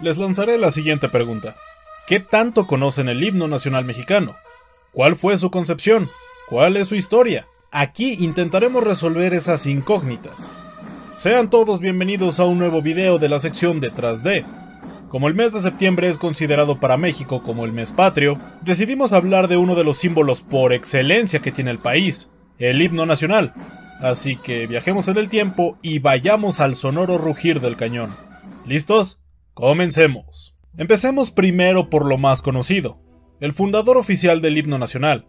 Les lanzaré la siguiente pregunta. ¿Qué tanto conocen el himno nacional mexicano? ¿Cuál fue su concepción? ¿Cuál es su historia? Aquí intentaremos resolver esas incógnitas. Sean todos bienvenidos a un nuevo video de la sección Detrás de. Como el mes de septiembre es considerado para México como el mes patrio, decidimos hablar de uno de los símbolos por excelencia que tiene el país, el himno nacional. Así que viajemos en el tiempo y vayamos al sonoro rugir del cañón. ¿Listos? Comencemos. Empecemos primero por lo más conocido, el fundador oficial del himno nacional.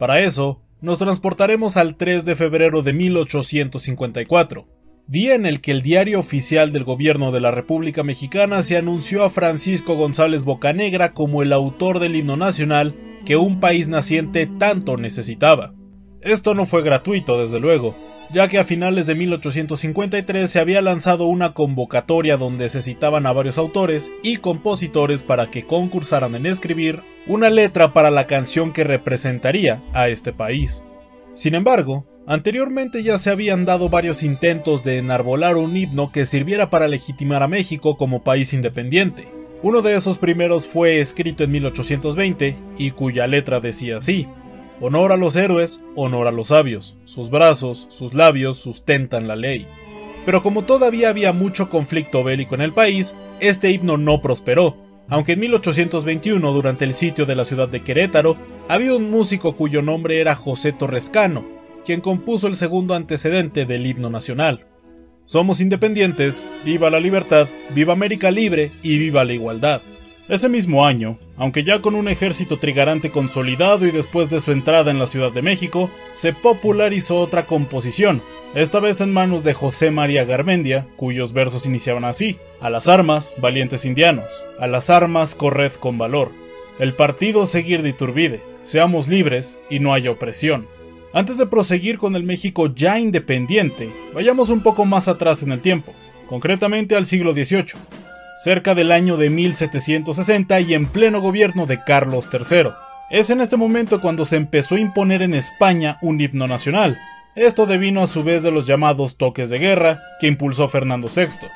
Para eso, nos transportaremos al 3 de febrero de 1854, día en el que el diario oficial del gobierno de la República Mexicana se anunció a Francisco González Bocanegra como el autor del himno nacional que un país naciente tanto necesitaba. Esto no fue gratuito, desde luego, ya que a finales de 1853 se había lanzado una convocatoria donde se citaban a varios autores y compositores para que concursaran en escribir una letra para la canción que representaría a este país. Sin embargo, anteriormente ya se habían dado varios intentos de enarbolar un himno que sirviera para legitimar a México como país independiente. Uno de esos primeros fue escrito en 1820 y cuya letra decía así: Honor a los héroes, honor a los sabios. Sus brazos, sus labios sustentan la ley. Pero como todavía había mucho conflicto bélico en el país, este himno no prosperó, aunque en 1821, durante el sitio de la ciudad de Querétaro, había un músico cuyo nombre era José Torrescano, quien compuso el segundo antecedente del himno nacional. Somos independientes, viva la libertad, viva América libre y viva la igualdad. Ese mismo año, aunque ya con un ejército trigarante consolidado y después de su entrada en la Ciudad de México, se popularizó otra composición, esta vez en manos de José María Garmendia, cuyos versos iniciaban así: A las armas, valientes indianos, a las armas corred con valor. El partido seguir de Iturbide, seamos libres y no haya opresión. Antes de proseguir con el México ya independiente, vayamos un poco más atrás en el tiempo, concretamente al siglo XVIII cerca del año de 1760 y en pleno gobierno de Carlos III. Es en este momento cuando se empezó a imponer en España un himno nacional. Esto devino a su vez de los llamados toques de guerra que impulsó Fernando VI.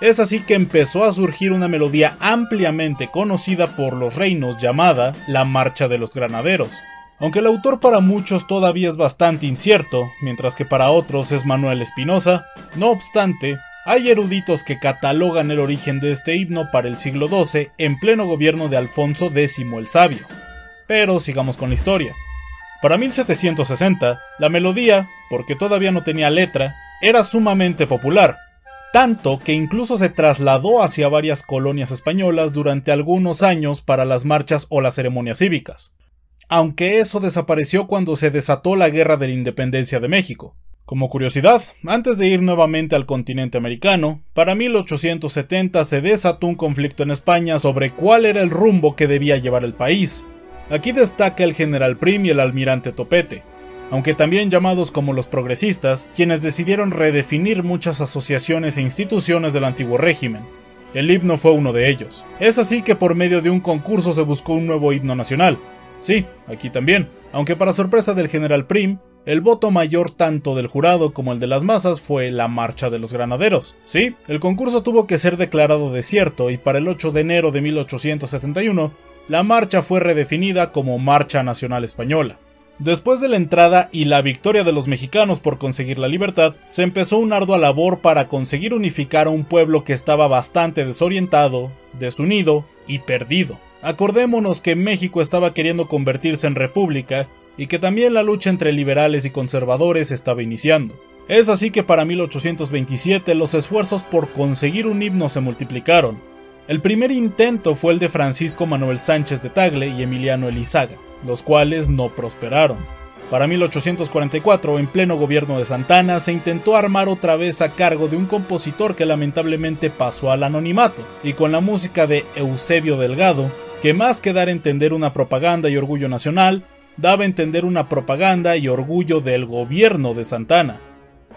Es así que empezó a surgir una melodía ampliamente conocida por los reinos llamada la Marcha de los Granaderos. Aunque el autor para muchos todavía es bastante incierto, mientras que para otros es Manuel Espinosa, no obstante, hay eruditos que catalogan el origen de este himno para el siglo XII en pleno gobierno de Alfonso X el Sabio. Pero sigamos con la historia. Para 1760, la melodía, porque todavía no tenía letra, era sumamente popular, tanto que incluso se trasladó hacia varias colonias españolas durante algunos años para las marchas o las ceremonias cívicas. Aunque eso desapareció cuando se desató la Guerra de la Independencia de México. Como curiosidad, antes de ir nuevamente al continente americano, para 1870 se desató un conflicto en España sobre cuál era el rumbo que debía llevar el país. Aquí destaca el general Prim y el almirante Topete, aunque también llamados como los progresistas, quienes decidieron redefinir muchas asociaciones e instituciones del antiguo régimen. El himno fue uno de ellos. Es así que por medio de un concurso se buscó un nuevo himno nacional. Sí, aquí también, aunque para sorpresa del general Prim, el voto mayor tanto del jurado como el de las masas fue la Marcha de los Granaderos. Sí, el concurso tuvo que ser declarado desierto y para el 8 de enero de 1871, la marcha fue redefinida como Marcha Nacional Española. Después de la entrada y la victoria de los mexicanos por conseguir la libertad, se empezó una ardua labor para conseguir unificar a un pueblo que estaba bastante desorientado, desunido y perdido. Acordémonos que México estaba queriendo convertirse en república y que también la lucha entre liberales y conservadores estaba iniciando. Es así que para 1827 los esfuerzos por conseguir un himno se multiplicaron. El primer intento fue el de Francisco Manuel Sánchez de Tagle y Emiliano Elizaga, los cuales no prosperaron. Para 1844, en pleno gobierno de Santana, se intentó armar otra vez a cargo de un compositor que lamentablemente pasó al anonimato, y con la música de Eusebio Delgado, que más que dar a entender una propaganda y orgullo nacional, daba a entender una propaganda y orgullo del gobierno de Santana.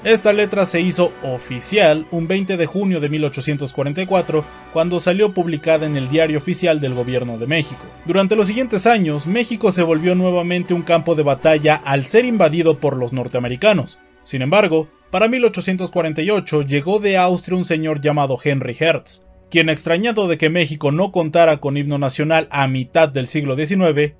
Esta letra se hizo oficial un 20 de junio de 1844, cuando salió publicada en el Diario Oficial del Gobierno de México. Durante los siguientes años, México se volvió nuevamente un campo de batalla al ser invadido por los norteamericanos. Sin embargo, para 1848 llegó de Austria un señor llamado Henry Hertz, quien extrañado de que México no contara con himno nacional a mitad del siglo XIX,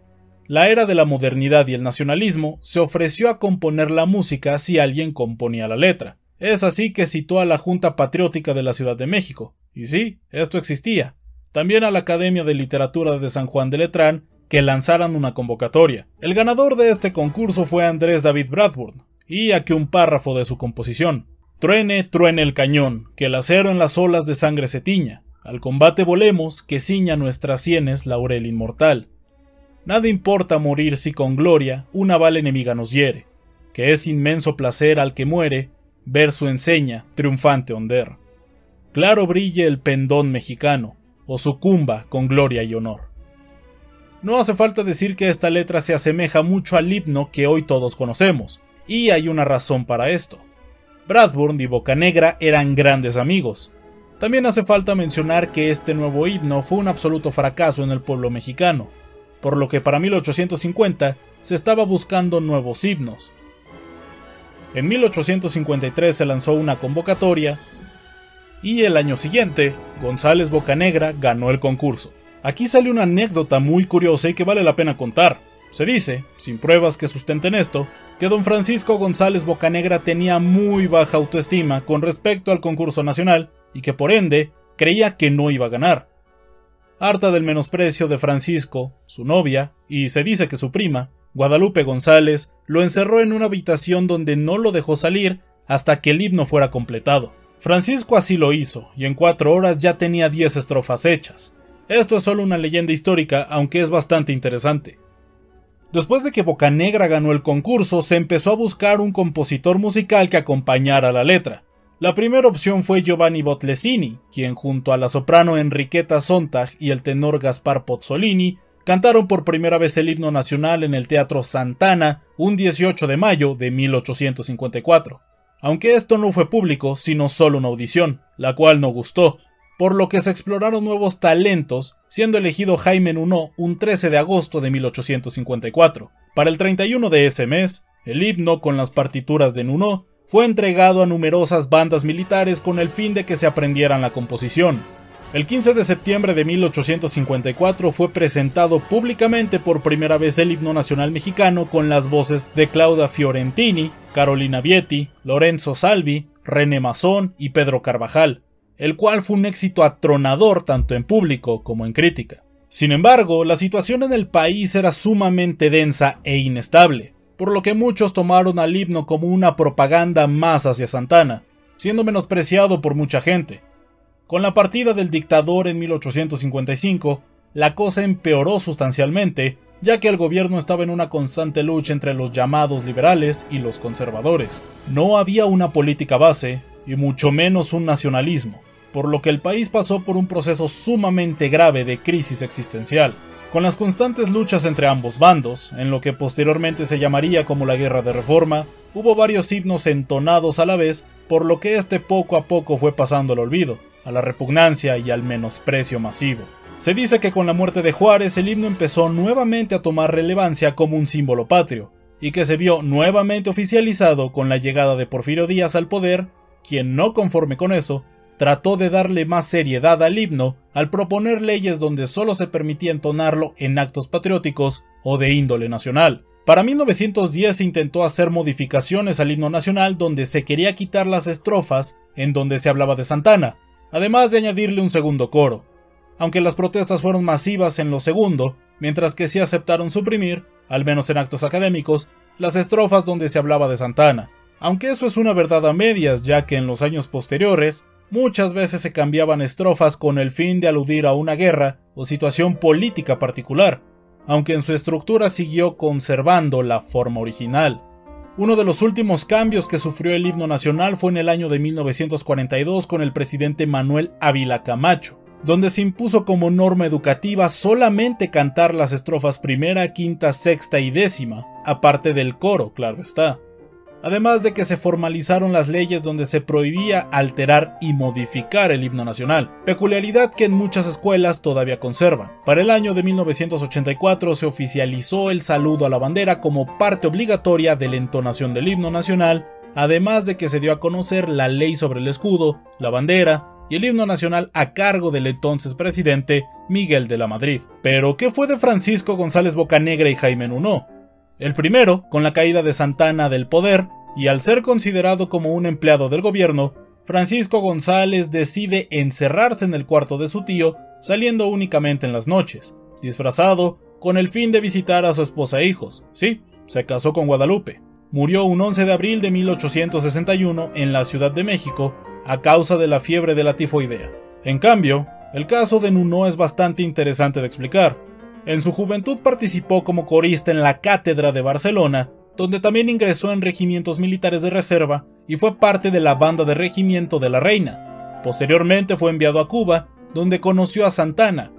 la era de la modernidad y el nacionalismo se ofreció a componer la música si alguien componía la letra. Es así que citó a la Junta Patriótica de la Ciudad de México. Y sí, esto existía. También a la Academia de Literatura de San Juan de Letrán que lanzaran una convocatoria. El ganador de este concurso fue Andrés David Bradburn, y aquí un párrafo de su composición. Truene, truene el cañón, que el acero en las olas de sangre se tiña. Al combate volemos, que ciña nuestras sienes laurel inmortal. Nada importa morir si con gloria una bala enemiga nos hiere, que es inmenso placer al que muere ver su enseña triunfante honder. Claro brille el pendón mexicano, o sucumba con gloria y honor. No hace falta decir que esta letra se asemeja mucho al himno que hoy todos conocemos, y hay una razón para esto. Bradburn y Bocanegra eran grandes amigos. También hace falta mencionar que este nuevo himno fue un absoluto fracaso en el pueblo mexicano, por lo que para 1850 se estaba buscando nuevos himnos. En 1853 se lanzó una convocatoria y el año siguiente González Bocanegra ganó el concurso. Aquí sale una anécdota muy curiosa y que vale la pena contar. Se dice, sin pruebas que sustenten esto, que don Francisco González Bocanegra tenía muy baja autoestima con respecto al concurso nacional y que por ende creía que no iba a ganar harta del menosprecio de Francisco, su novia, y se dice que su prima, Guadalupe González, lo encerró en una habitación donde no lo dejó salir hasta que el himno fuera completado. Francisco así lo hizo, y en cuatro horas ya tenía diez estrofas hechas. Esto es solo una leyenda histórica, aunque es bastante interesante. Después de que Bocanegra ganó el concurso, se empezó a buscar un compositor musical que acompañara la letra. La primera opción fue Giovanni Botlesini, quien junto a la soprano Enriqueta Sontag y el tenor Gaspar Pozzolini cantaron por primera vez el himno nacional en el Teatro Santana un 18 de mayo de 1854. Aunque esto no fue público, sino solo una audición, la cual no gustó, por lo que se exploraron nuevos talentos, siendo elegido Jaime Nuno un 13 de agosto de 1854. Para el 31 de ese mes, el himno con las partituras de Nuno fue entregado a numerosas bandas militares con el fin de que se aprendieran la composición. El 15 de septiembre de 1854 fue presentado públicamente por primera vez el himno nacional mexicano con las voces de Claudia Fiorentini, Carolina Vietti, Lorenzo Salvi, René Mazón y Pedro Carvajal, el cual fue un éxito atronador tanto en público como en crítica. Sin embargo, la situación en el país era sumamente densa e inestable por lo que muchos tomaron al himno como una propaganda más hacia Santana, siendo menospreciado por mucha gente. Con la partida del dictador en 1855, la cosa empeoró sustancialmente, ya que el gobierno estaba en una constante lucha entre los llamados liberales y los conservadores. No había una política base, y mucho menos un nacionalismo, por lo que el país pasó por un proceso sumamente grave de crisis existencial. Con las constantes luchas entre ambos bandos, en lo que posteriormente se llamaría como la Guerra de Reforma, hubo varios himnos entonados a la vez, por lo que este poco a poco fue pasando al olvido, a la repugnancia y al menosprecio masivo. Se dice que con la muerte de Juárez el himno empezó nuevamente a tomar relevancia como un símbolo patrio, y que se vio nuevamente oficializado con la llegada de Porfirio Díaz al poder, quien no conforme con eso, trató de darle más seriedad al himno al proponer leyes donde solo se permitía entonarlo en actos patrióticos o de índole nacional. Para 1910 se intentó hacer modificaciones al himno nacional donde se quería quitar las estrofas en donde se hablaba de Santana, además de añadirle un segundo coro. Aunque las protestas fueron masivas en lo segundo, mientras que sí aceptaron suprimir, al menos en actos académicos, las estrofas donde se hablaba de Santana. Aunque eso es una verdad a medias, ya que en los años posteriores, Muchas veces se cambiaban estrofas con el fin de aludir a una guerra o situación política particular, aunque en su estructura siguió conservando la forma original. Uno de los últimos cambios que sufrió el himno nacional fue en el año de 1942 con el presidente Manuel Ávila Camacho, donde se impuso como norma educativa solamente cantar las estrofas primera, quinta, sexta y décima, aparte del coro, claro está además de que se formalizaron las leyes donde se prohibía alterar y modificar el himno nacional, peculiaridad que en muchas escuelas todavía conservan. Para el año de 1984 se oficializó el saludo a la bandera como parte obligatoria de la entonación del himno nacional, además de que se dio a conocer la ley sobre el escudo, la bandera y el himno nacional a cargo del entonces presidente Miguel de la Madrid. Pero, ¿qué fue de Francisco González Bocanegra y Jaime Nuno? El primero, con la caída de Santana del poder, y al ser considerado como un empleado del gobierno, Francisco González decide encerrarse en el cuarto de su tío, saliendo únicamente en las noches, disfrazado, con el fin de visitar a su esposa e hijos. Sí, se casó con Guadalupe. Murió un 11 de abril de 1861 en la Ciudad de México a causa de la fiebre de la tifoidea. En cambio, el caso de Nuno es bastante interesante de explicar, en su juventud participó como corista en la Cátedra de Barcelona, donde también ingresó en regimientos militares de reserva y fue parte de la banda de regimiento de la Reina. Posteriormente fue enviado a Cuba, donde conoció a Santana,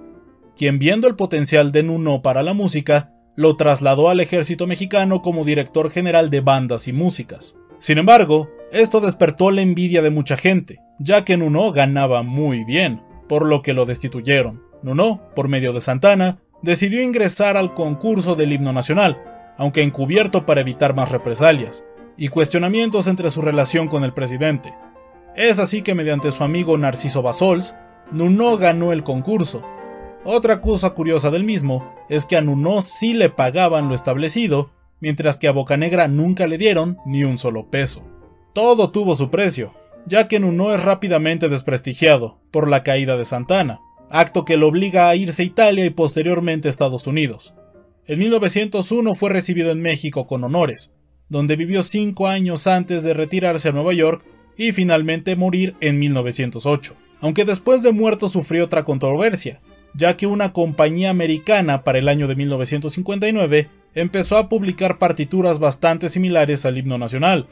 quien viendo el potencial de Nuno para la música, lo trasladó al ejército mexicano como director general de bandas y músicas. Sin embargo, esto despertó la envidia de mucha gente, ya que Nuno ganaba muy bien, por lo que lo destituyeron. Nuno, por medio de Santana, decidió ingresar al concurso del himno nacional, aunque encubierto para evitar más represalias, y cuestionamientos entre su relación con el presidente. Es así que mediante su amigo Narciso Basols, Nuno ganó el concurso. Otra cosa curiosa del mismo es que a Nuno sí le pagaban lo establecido, mientras que a Bocanegra nunca le dieron ni un solo peso. Todo tuvo su precio, ya que Nuno es rápidamente desprestigiado por la caída de Santana, acto que lo obliga a irse a Italia y posteriormente a Estados Unidos. En 1901 fue recibido en México con honores, donde vivió cinco años antes de retirarse a Nueva York y finalmente morir en 1908, aunque después de muerto sufrió otra controversia, ya que una compañía americana para el año de 1959 empezó a publicar partituras bastante similares al himno nacional,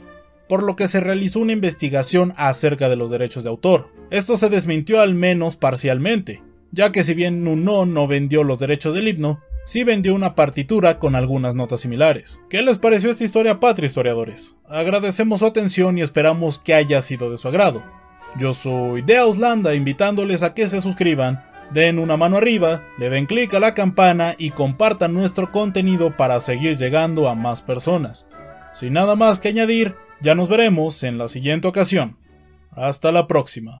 por lo que se realizó una investigación acerca de los derechos de autor. Esto se desmintió al menos parcialmente, ya que si bien Nuno no vendió los derechos del himno, sí vendió una partitura con algunas notas similares. ¿Qué les pareció esta historia, patria historiadores? Agradecemos su atención y esperamos que haya sido de su agrado. Yo soy de Auslanda invitándoles a que se suscriban, den una mano arriba, le den clic a la campana y compartan nuestro contenido para seguir llegando a más personas. Sin nada más que añadir, ya nos veremos en la siguiente ocasión. Hasta la próxima.